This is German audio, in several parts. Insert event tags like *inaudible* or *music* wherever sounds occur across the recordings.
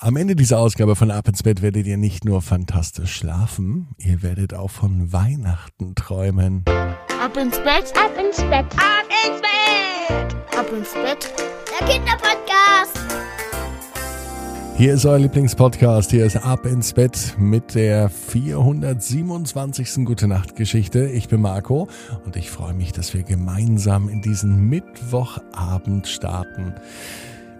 Am Ende dieser Ausgabe von Ab ins Bett werdet ihr nicht nur fantastisch schlafen, ihr werdet auch von Weihnachten träumen. Ab ins Bett, ab ins Bett, ab ins Bett, ab ins Bett, der Kinderpodcast. Hier ist euer Lieblingspodcast, hier ist Ab ins Bett mit der 427. Gute Nacht Geschichte. Ich bin Marco und ich freue mich, dass wir gemeinsam in diesen Mittwochabend starten.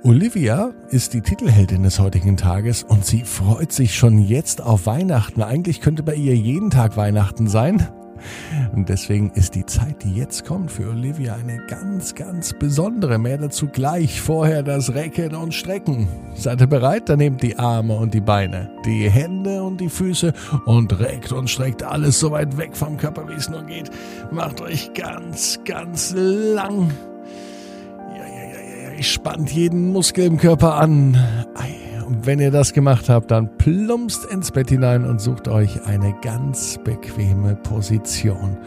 Olivia ist die Titelheldin des heutigen Tages und sie freut sich schon jetzt auf Weihnachten. Eigentlich könnte bei ihr jeden Tag Weihnachten sein. Und deswegen ist die Zeit, die jetzt kommt, für Olivia eine ganz, ganz besondere. Mehr dazu gleich. Vorher das Recken und Strecken. Seid ihr bereit? Dann nehmt die Arme und die Beine, die Hände und die Füße und reckt und streckt alles so weit weg vom Körper, wie es nur geht. Macht euch ganz, ganz lang. Spannt jeden Muskel im Körper an. Und wenn ihr das gemacht habt, dann plumpst ins Bett hinein und sucht euch eine ganz bequeme Position.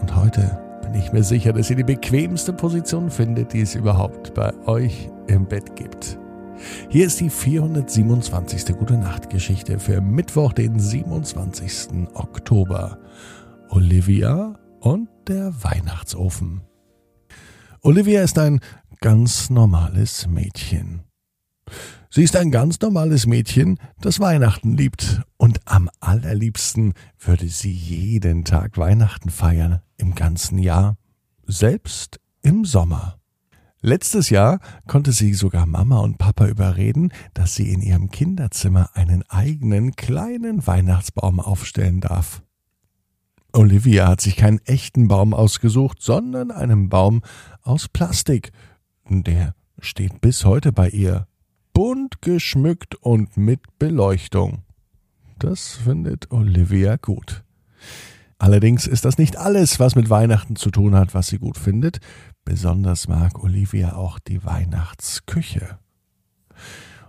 Und heute bin ich mir sicher, dass ihr die bequemste Position findet, die es überhaupt bei euch im Bett gibt. Hier ist die 427. Gute Nacht Geschichte für Mittwoch, den 27. Oktober. Olivia und der Weihnachtsofen. Olivia ist ein ganz normales Mädchen. Sie ist ein ganz normales Mädchen, das Weihnachten liebt, und am allerliebsten würde sie jeden Tag Weihnachten feiern, im ganzen Jahr, selbst im Sommer. Letztes Jahr konnte sie sogar Mama und Papa überreden, dass sie in ihrem Kinderzimmer einen eigenen kleinen Weihnachtsbaum aufstellen darf. Olivia hat sich keinen echten Baum ausgesucht, sondern einen Baum aus Plastik, der steht bis heute bei ihr. Bunt geschmückt und mit Beleuchtung. Das findet Olivia gut. Allerdings ist das nicht alles, was mit Weihnachten zu tun hat, was sie gut findet. Besonders mag Olivia auch die Weihnachtsküche.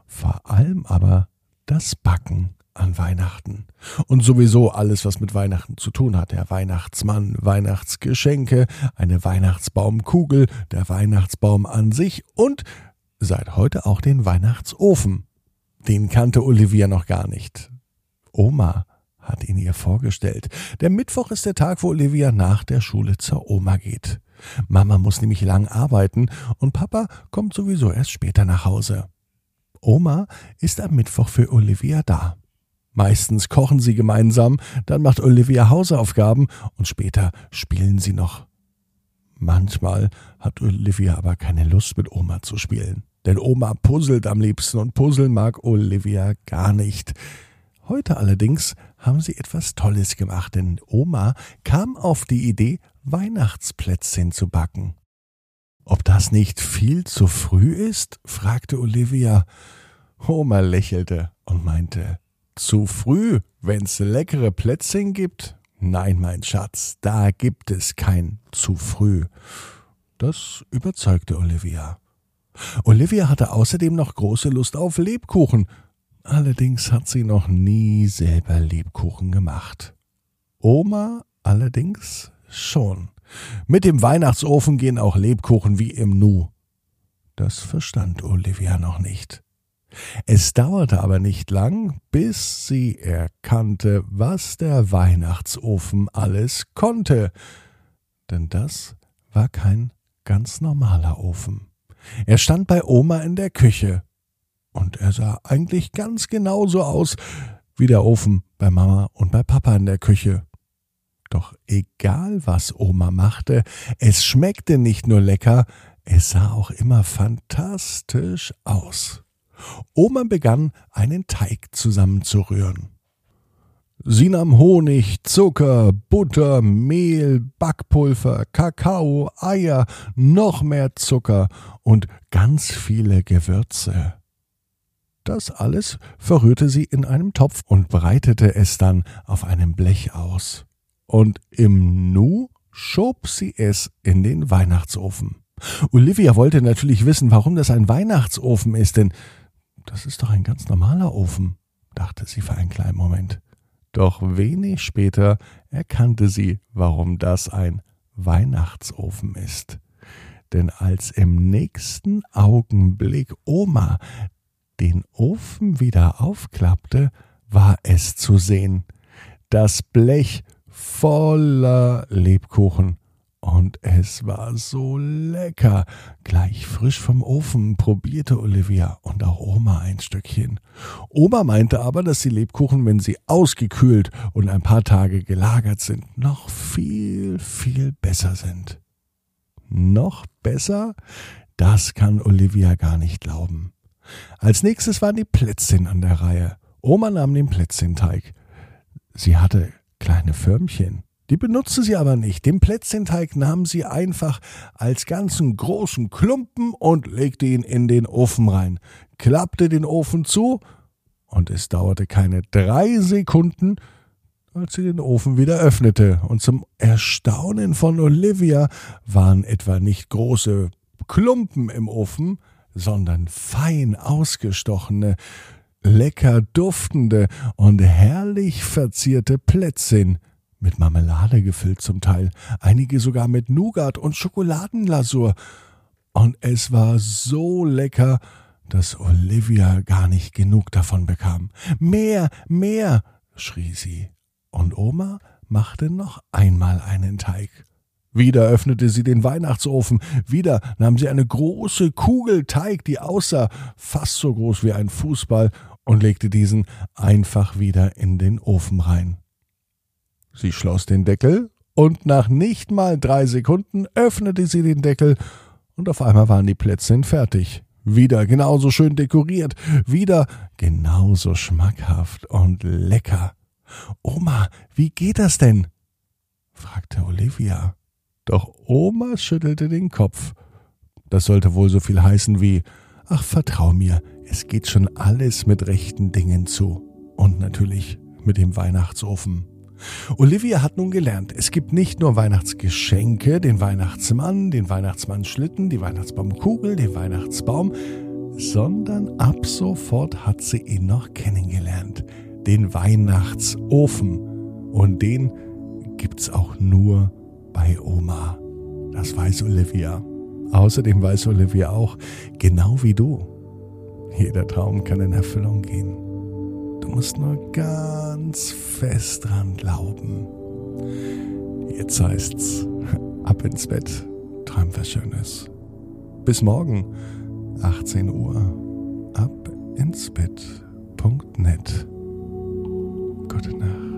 Vor allem aber das Backen an Weihnachten. Und sowieso alles, was mit Weihnachten zu tun hat. Der Weihnachtsmann, Weihnachtsgeschenke, eine Weihnachtsbaumkugel, der Weihnachtsbaum an sich und seit heute auch den Weihnachtsofen. Den kannte Olivia noch gar nicht. Oma hat ihn ihr vorgestellt. Der Mittwoch ist der Tag, wo Olivia nach der Schule zur Oma geht. Mama muss nämlich lang arbeiten und Papa kommt sowieso erst später nach Hause. Oma ist am Mittwoch für Olivia da. Meistens kochen sie gemeinsam, dann macht Olivia Hausaufgaben und später spielen sie noch. Manchmal hat Olivia aber keine Lust mit Oma zu spielen, denn Oma puzzelt am liebsten und puzzeln mag Olivia gar nicht. Heute allerdings haben sie etwas Tolles gemacht, denn Oma kam auf die Idee, Weihnachtsplätzchen zu backen. Ob das nicht viel zu früh ist? fragte Olivia. Oma lächelte und meinte, zu früh, wenn's leckere Plätzchen gibt? Nein, mein Schatz, da gibt es kein zu früh. Das überzeugte Olivia. Olivia hatte außerdem noch große Lust auf Lebkuchen. Allerdings hat sie noch nie selber Lebkuchen gemacht. Oma allerdings schon. Mit dem Weihnachtsofen gehen auch Lebkuchen wie im Nu. Das verstand Olivia noch nicht. Es dauerte aber nicht lang, bis sie erkannte, was der Weihnachtsofen alles konnte. Denn das war kein ganz normaler Ofen. Er stand bei Oma in der Küche. Und er sah eigentlich ganz genauso aus wie der Ofen bei Mama und bei Papa in der Küche. Doch egal was Oma machte, es schmeckte nicht nur lecker, es sah auch immer fantastisch aus. Oma begann, einen Teig zusammenzurühren. Sie nahm Honig, Zucker, Butter, Mehl, Backpulver, Kakao, Eier, noch mehr Zucker und ganz viele Gewürze. Das alles verrührte sie in einem Topf und breitete es dann auf einem Blech aus. Und im Nu schob sie es in den Weihnachtsofen. Olivia wollte natürlich wissen, warum das ein Weihnachtsofen ist, denn das ist doch ein ganz normaler Ofen, dachte sie für einen kleinen Moment. Doch wenig später erkannte sie, warum das ein Weihnachtsofen ist. Denn als im nächsten Augenblick Oma den Ofen wieder aufklappte, war es zu sehen. Das Blech voller Lebkuchen. Und es war so lecker. Gleich frisch vom Ofen probierte Olivia und auch Oma ein Stückchen. Oma meinte aber, dass die Lebkuchen, wenn sie ausgekühlt und ein paar Tage gelagert sind, noch viel, viel besser sind. Noch besser? Das kann Olivia gar nicht glauben. Als nächstes waren die Plätzchen an der Reihe. Oma nahm den Plätzchenteig. Sie hatte kleine Förmchen die benutzte sie aber nicht. Den Plätzchenteig nahm sie einfach als ganzen großen Klumpen und legte ihn in den Ofen rein, klappte den Ofen zu, und es dauerte keine drei Sekunden, als sie den Ofen wieder öffnete, und zum Erstaunen von Olivia waren etwa nicht große Klumpen im Ofen, sondern fein ausgestochene, lecker duftende und herrlich verzierte Plätzchen, mit Marmelade gefüllt zum Teil, einige sogar mit Nougat und Schokoladenlasur. Und es war so lecker, dass Olivia gar nicht genug davon bekam. Mehr, mehr, schrie sie. Und Oma machte noch einmal einen Teig. Wieder öffnete sie den Weihnachtsofen, wieder nahm sie eine große Kugel Teig, die aussah fast so groß wie ein Fußball, und legte diesen einfach wieder in den Ofen rein. Sie schloss den Deckel und nach nicht mal drei Sekunden öffnete sie den Deckel und auf einmal waren die Plätzchen fertig. Wieder genauso schön dekoriert, wieder genauso schmackhaft und lecker. Oma, wie geht das denn? fragte Olivia. Doch Oma schüttelte den Kopf. Das sollte wohl so viel heißen wie Ach, vertrau mir, es geht schon alles mit rechten Dingen zu. Und natürlich mit dem Weihnachtsofen. Olivia hat nun gelernt, es gibt nicht nur Weihnachtsgeschenke, den Weihnachtsmann, den Weihnachtsmannschlitten, die Weihnachtsbaumkugel, den Weihnachtsbaum, sondern ab sofort hat sie ihn noch kennengelernt, den Weihnachtsofen. Und den gibt's auch nur bei Oma. Das weiß Olivia. Außerdem weiß Olivia auch, genau wie du, jeder Traum kann in Erfüllung gehen. Du musst nur ganz fest dran glauben. Jetzt heißt's *laughs* ab ins Bett, träum was Schönes. Bis morgen, 18 Uhr, ab ins Bett.net. Gute Nacht.